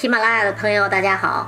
喜马拉雅的朋友，大家好！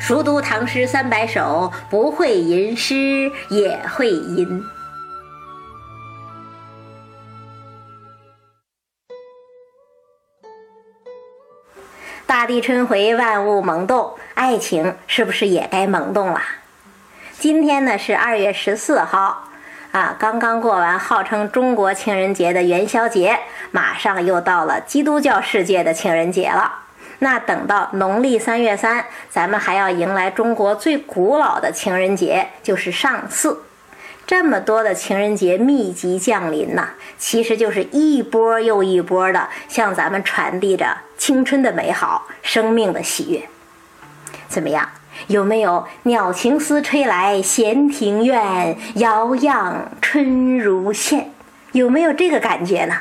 熟读唐诗三百首，不会吟诗也会吟。大地春回，万物萌动，爱情是不是也该萌动了？今天呢是二月十四号，啊，刚刚过完号称中国情人节的元宵节，马上又到了基督教世界的情人节了。那等到农历三月三，咱们还要迎来中国最古老的情人节，就是上巳。这么多的情人节密集降临呐，其实就是一波又一波的向咱们传递着青春的美好、生命的喜悦。怎么样？有没有鸟情丝吹来闲庭院，摇漾春如线？有没有这个感觉呢？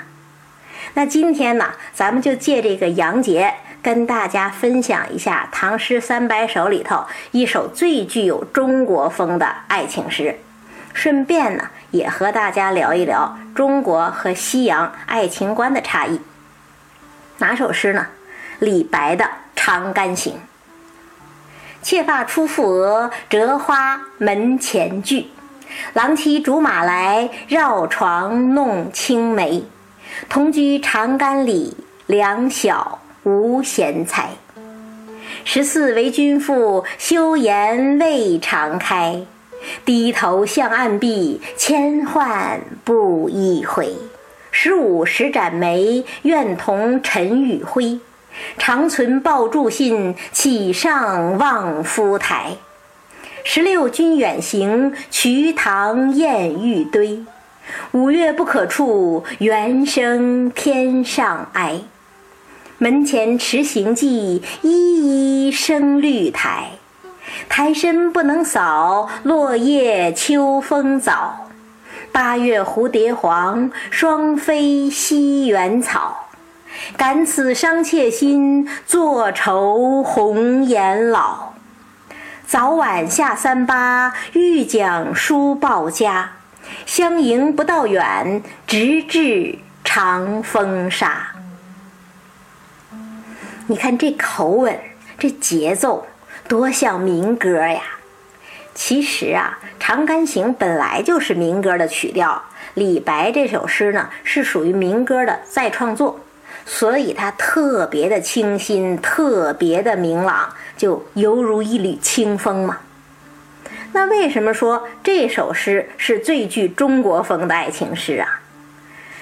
那今天呢，咱们就借这个洋节。跟大家分享一下《唐诗三百首》里头一首最具有中国风的爱情诗，顺便呢也和大家聊一聊中国和西洋爱情观的差异。哪首诗呢？李白的《长干行》。妾发初覆额，折花门前剧。郎骑竹马来，绕床弄青梅。同居长干里，两小。无贤才，十四为君妇，羞颜未尝开。低头向暗壁，千唤不一回。十五时展眉，愿同尘与灰。长存抱柱信，岂上望夫台。十六君远行，瞿塘滟玉堆。五岳不可触，猿声天上哀。门前迟行迹，依依生绿苔。苔深不能扫，落叶秋风早。八月蝴蝶黄，双飞西园草。感此伤妾心，坐愁红颜老。早晚下三巴，欲将书报家。相迎不道远，直至长风沙。你看这口吻，这节奏，多像民歌呀！其实啊，《长干行》本来就是民歌的曲调。李白这首诗呢，是属于民歌的再创作，所以它特别的清新，特别的明朗，就犹如一缕清风嘛。那为什么说这首诗是最具中国风的爱情诗啊？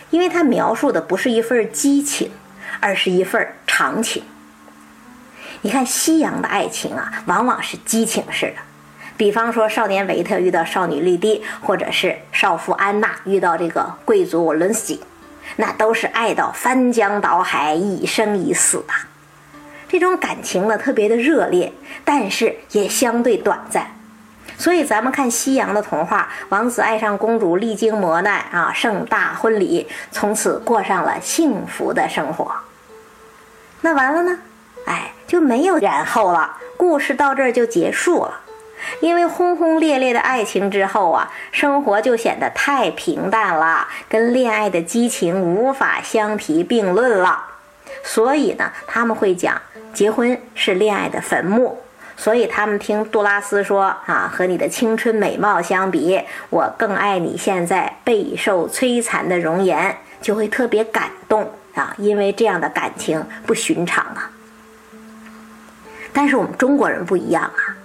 因为它描述的不是一份激情，而是一份长情。你看西洋的爱情啊，往往是激情式的，比方说少年维特遇到少女莉蒂，或者是少妇安娜遇到这个贵族伦斯基，那都是爱到翻江倒海、一生一死啊。这种感情呢，特别的热烈，但是也相对短暂。所以咱们看西洋的童话，王子爱上公主，历经磨难啊，盛大婚礼，从此过上了幸福的生活。那完了呢？哎。就没有然后了，故事到这儿就结束了。因为轰轰烈烈的爱情之后啊，生活就显得太平淡了，跟恋爱的激情无法相提并论了。所以呢，他们会讲结婚是恋爱的坟墓。所以他们听杜拉斯说啊，和你的青春美貌相比，我更爱你现在备受摧残的容颜，就会特别感动啊，因为这样的感情不寻常啊。但是我们中国人不一样啊，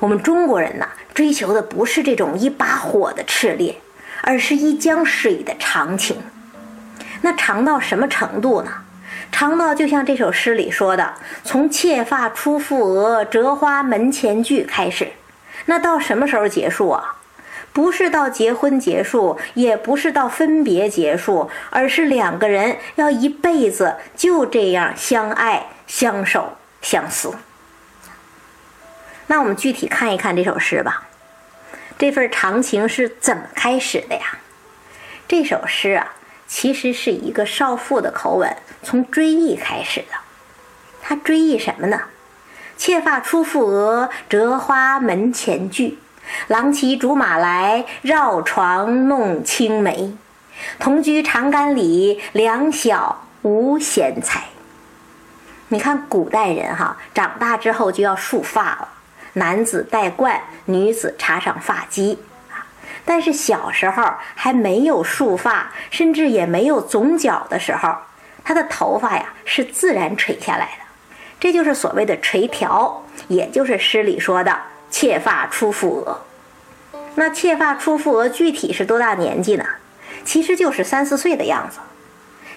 我们中国人呢，追求的不是这种一把火的炽烈，而是一江水的长情。那长到什么程度呢？长到就像这首诗里说的，从妾发初覆额，折花门前剧开始，那到什么时候结束啊？不是到结婚结束，也不是到分别结束，而是两个人要一辈子就这样相爱、相守、相思。那我们具体看一看这首诗吧，这份长情是怎么开始的呀？这首诗啊，其实是一个少妇的口吻，从追忆开始的。她追忆什么呢？妾发初覆额，折花门前剧。郎骑竹马来，绕床弄青梅。同居长干里，两小无嫌才。你看古代人哈，长大之后就要束发了，男子戴冠，女子插上发髻啊。但是小时候还没有束发，甚至也没有总角的时候，他的头发呀是自然垂下来的，这就是所谓的垂髫，也就是诗里说的“妾发出覆额”。那妾发出覆额具体是多大年纪呢？其实就是三四岁的样子。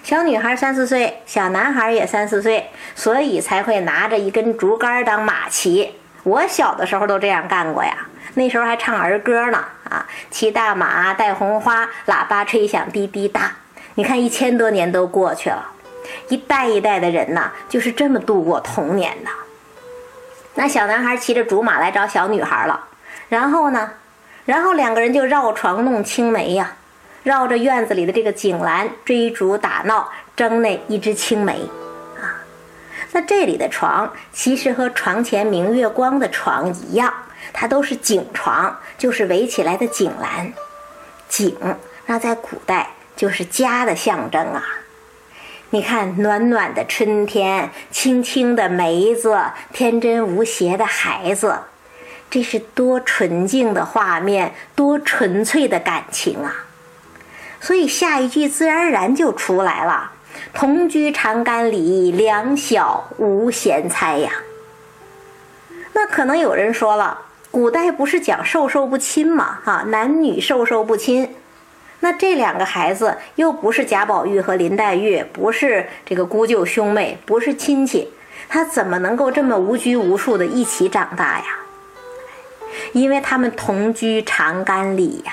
小女孩三四岁，小男孩也三四岁，所以才会拿着一根竹竿当马骑。我小的时候都这样干过呀，那时候还唱儿歌呢啊，骑大马戴红花，喇叭吹响滴滴答。你看一千多年都过去了，一代一代的人呐，就是这么度过童年的。那小男孩骑着竹马来找小女孩了，然后呢？然后两个人就绕床弄青梅呀，绕着院子里的这个井栏追逐打闹，争那一枝青梅，那这里的床其实和床前明月光的床一样，它都是井床，就是围起来的井栏。井，那在古代就是家的象征啊。你看，暖暖的春天，青青的梅子，天真无邪的孩子。这是多纯净的画面，多纯粹的感情啊！所以下一句自然而然就出来了：“同居长干里，两小无嫌猜呀。”那可能有人说了，古代不是讲授受不亲吗？哈，男女授受不亲。那这两个孩子又不是贾宝玉和林黛玉，不是这个姑舅兄妹，不是亲戚，他怎么能够这么无拘无束的一起长大呀？因为他们同居长干里呀，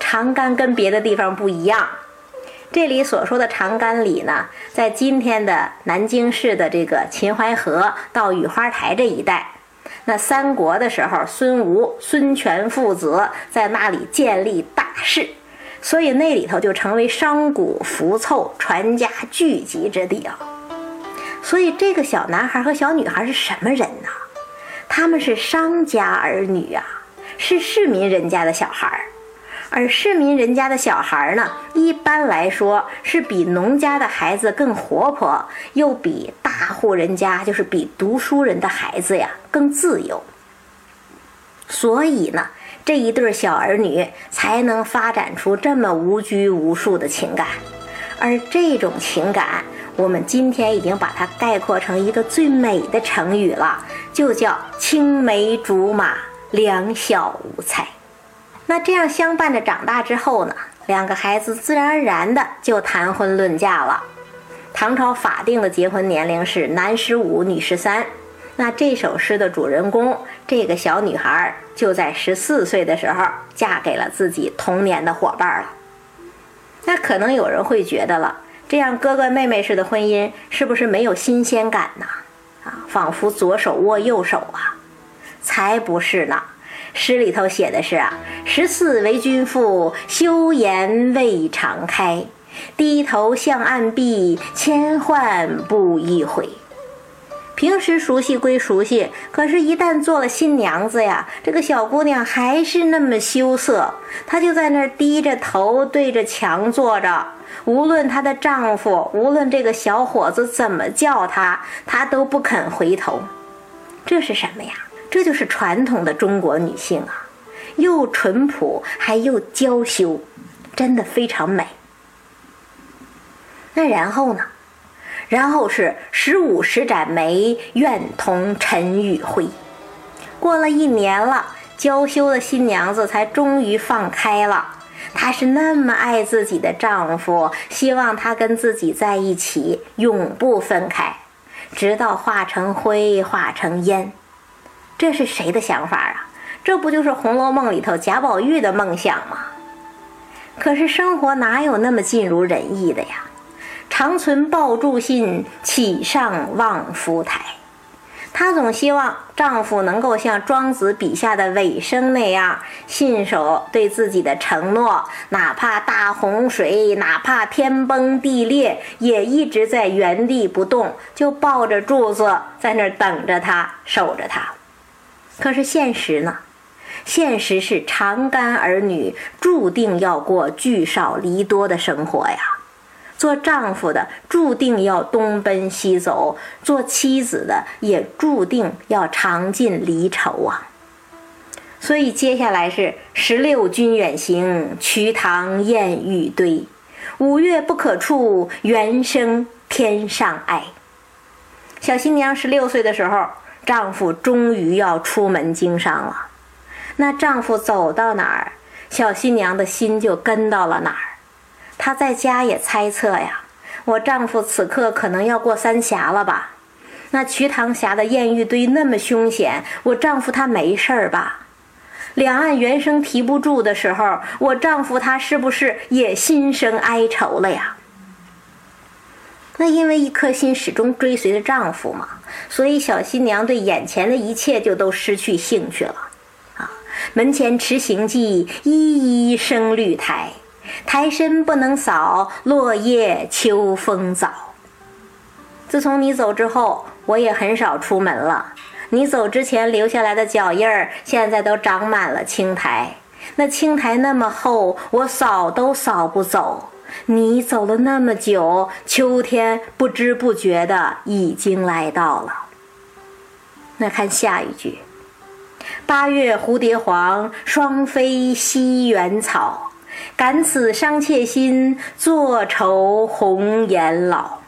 长干跟别的地方不一样。这里所说的长干里呢，在今天的南京市的这个秦淮河到雨花台这一带。那三国的时候，孙吴、孙权父子在那里建立大事，所以那里头就成为商贾浮凑、传家聚集之地啊。所以这个小男孩和小女孩是什么人呢？他们是商家儿女啊，是市民人家的小孩儿，而市民人家的小孩呢，一般来说是比农家的孩子更活泼，又比大户人家，就是比读书人的孩子呀更自由。所以呢，这一对小儿女才能发展出这么无拘无束的情感，而这种情感。我们今天已经把它概括成一个最美的成语了，就叫青梅竹马，两小无猜。那这样相伴着长大之后呢，两个孩子自然而然的就谈婚论嫁了。唐朝法定的结婚年龄是男十五，女十三。那这首诗的主人公，这个小女孩就在十四岁的时候嫁给了自己童年的伙伴了。那可能有人会觉得了。这样哥哥妹妹似的婚姻是不是没有新鲜感呢？啊，仿佛左手握右手啊，才不是呢。诗里头写的是啊，十四为君妇，羞颜未尝开，低头向暗壁，千唤不一回。平时熟悉归熟悉，可是，一旦做了新娘子呀，这个小姑娘还是那么羞涩，她就在那儿低着头对着墙坐着。无论她的丈夫，无论这个小伙子怎么叫她，她都不肯回头。这是什么呀？这就是传统的中国女性啊，又淳朴还又娇羞，真的非常美。那然后呢？然后是十五十盏梅，愿同尘与灰。过了一年了，娇羞的新娘子才终于放开了。她是那么爱自己的丈夫，希望他跟自己在一起，永不分开，直到化成灰，化成烟。这是谁的想法啊？这不就是《红楼梦》里头贾宝玉的梦想吗？可是生活哪有那么尽如人意的呀？长存抱柱信，岂上望夫台。她总希望丈夫能够像庄子笔下的尾生那样，信守对自己的承诺，哪怕大洪水，哪怕天崩地裂，也一直在原地不动，就抱着柱子在那儿等着他，守着他。可是现实呢？现实是长干儿女注定要过聚少离多的生活呀。做丈夫的注定要东奔西走，做妻子的也注定要尝尽离愁啊。所以接下来是十六君远行，瞿塘滟玉堆，五月不可触，猿声天上哀。小新娘十六岁的时候，丈夫终于要出门经商了。那丈夫走到哪儿，小新娘的心就跟到了哪儿。她在家也猜测呀，我丈夫此刻可能要过三峡了吧？那瞿塘峡的艳遇堆那么凶险，我丈夫他没事儿吧？两岸猿声啼不住的时候，我丈夫他是不是也心生哀愁了呀？那因为一颗心始终追随着丈夫嘛，所以小新娘对眼前的一切就都失去兴趣了。啊，门前迟行迹，依依生绿苔。苔深不能扫，落叶秋风早。自从你走之后，我也很少出门了。你走之前留下来的脚印儿，现在都长满了青苔。那青苔那么厚，我扫都扫不走。你走了那么久，秋天不知不觉的已经来到了。那看下一句：八月蝴蝶黄，双飞西园草。感此伤妾心，坐愁红颜老。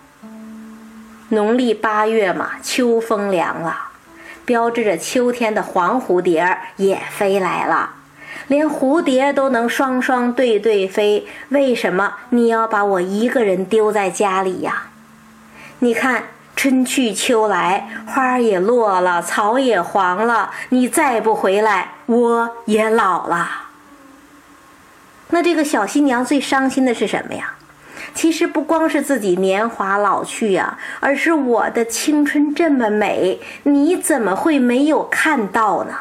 农历八月嘛，秋风凉了，标志着秋天的黄蝴蝶也飞来了。连蝴蝶都能双双对对飞，为什么你要把我一个人丢在家里呀？你看，春去秋来，花也落了，草也黄了，你再不回来，我也老了。那这个小新娘最伤心的是什么呀？其实不光是自己年华老去呀，而是我的青春这么美，你怎么会没有看到呢？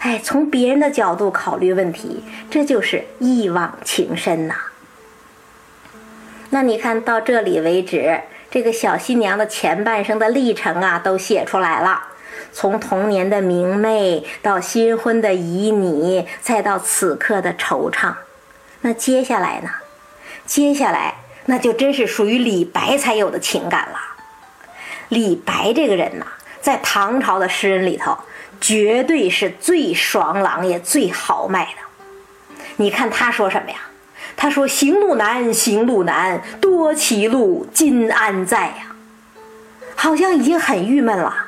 哎，从别人的角度考虑问题，这就是一往情深呐。那你看到这里为止，这个小新娘的前半生的历程啊，都写出来了。从童年的明媚到新婚的旖旎，再到此刻的惆怅，那接下来呢？接下来那就真是属于李白才有的情感了。李白这个人呐，在唐朝的诗人里头，绝对是最爽朗也最豪迈的。你看他说什么呀？他说：“行路难，行路难，多歧路，今安在呀？”好像已经很郁闷了。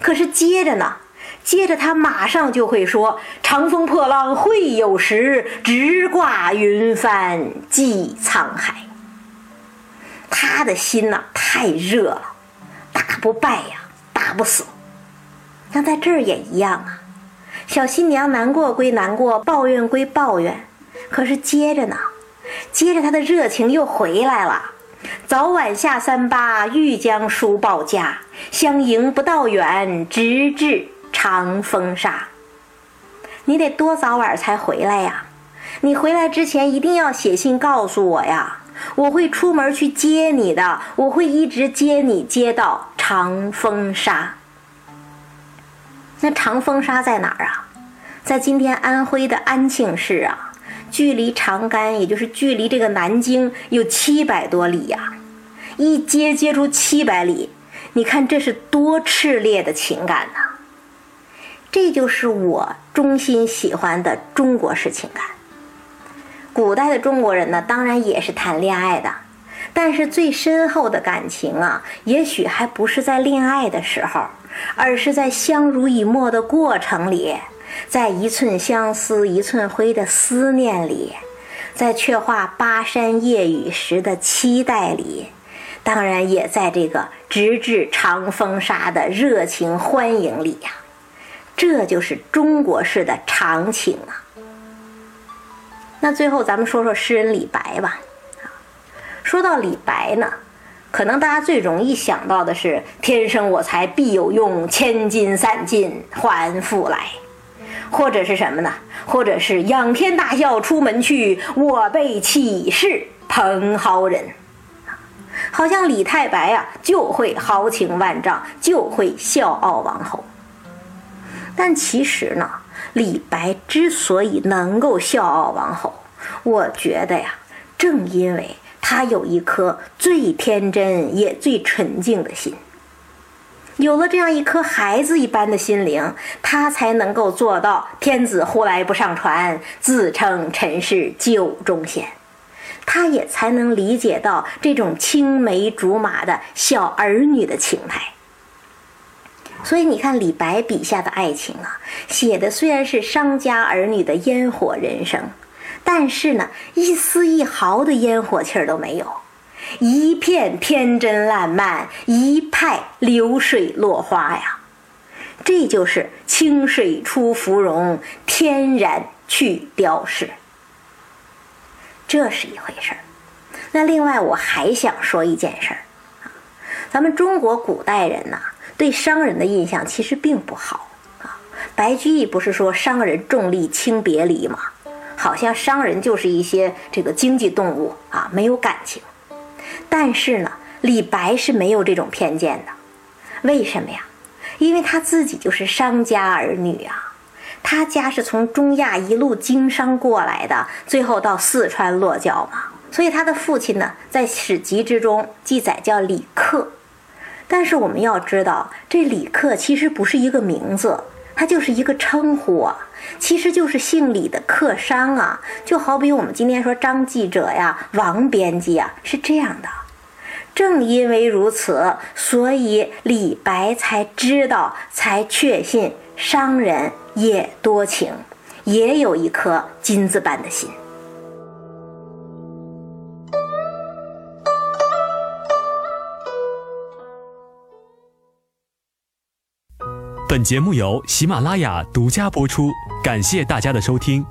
可是接着呢，接着他马上就会说：“长风破浪会有时，直挂云帆济沧海。”他的心呐太热了，打不败呀，打不死。那在这儿也一样啊，小新娘难过归难过，抱怨归抱怨，可是接着呢，接着他的热情又回来了。早晚下三巴，欲将书报家。相迎不道远，直至长风沙。你得多早晚才回来呀？你回来之前一定要写信告诉我呀！我会出门去接你的，我会一直接你接到长风沙。那长风沙在哪儿啊？在今天安徽的安庆市啊。距离长干，也就是距离这个南京有七百多里呀，一接接出七百里，你看这是多炽烈的情感呐！这就是我衷心喜欢的中国式情感。古代的中国人呢，当然也是谈恋爱的，但是最深厚的感情啊，也许还不是在恋爱的时候，而是在相濡以沫的过程里。在一寸相思一寸灰的思念里，在却话巴山夜雨时的期待里，当然也在这个直至长风沙的热情欢迎里呀。这就是中国式的长情啊。那最后咱们说说诗人李白吧。说到李白呢，可能大家最容易想到的是“天生我材必有用，千金散尽还复来”。或者是什么呢？或者是仰天大笑出门去，我辈岂是蓬蒿人？好像李太白啊，就会豪情万丈，就会笑傲王侯。但其实呢，李白之所以能够笑傲王侯，我觉得呀，正因为他有一颗最天真也最纯净的心。有了这样一颗孩子一般的心灵，他才能够做到“天子呼来不上船，自称臣是酒中仙”。他也才能理解到这种青梅竹马的小儿女的情态。所以你看，李白笔下的爱情啊，写的虽然是商家儿女的烟火人生，但是呢，一丝一毫的烟火气儿都没有，一片天真烂漫，一派流水落花呀。这就是清水出芙蓉，天然去雕饰。这是一回事儿。那另外，我还想说一件事儿啊，咱们中国古代人呐。对商人的印象其实并不好啊。白居易不是说商人重利轻别离吗？好像商人就是一些这个经济动物啊，没有感情。但是呢，李白是没有这种偏见的。为什么呀？因为他自己就是商家儿女啊。他家是从中亚一路经商过来的，最后到四川落脚嘛。所以他的父亲呢，在史籍之中记载叫李克。但是我们要知道，这李克其实不是一个名字，他就是一个称呼啊，其实就是姓李的客商啊，就好比我们今天说张记者呀、王编辑啊，是这样的。正因为如此，所以李白才知道，才确信商人也多情，也有一颗金子般的心。本节目由喜马拉雅独家播出，感谢大家的收听。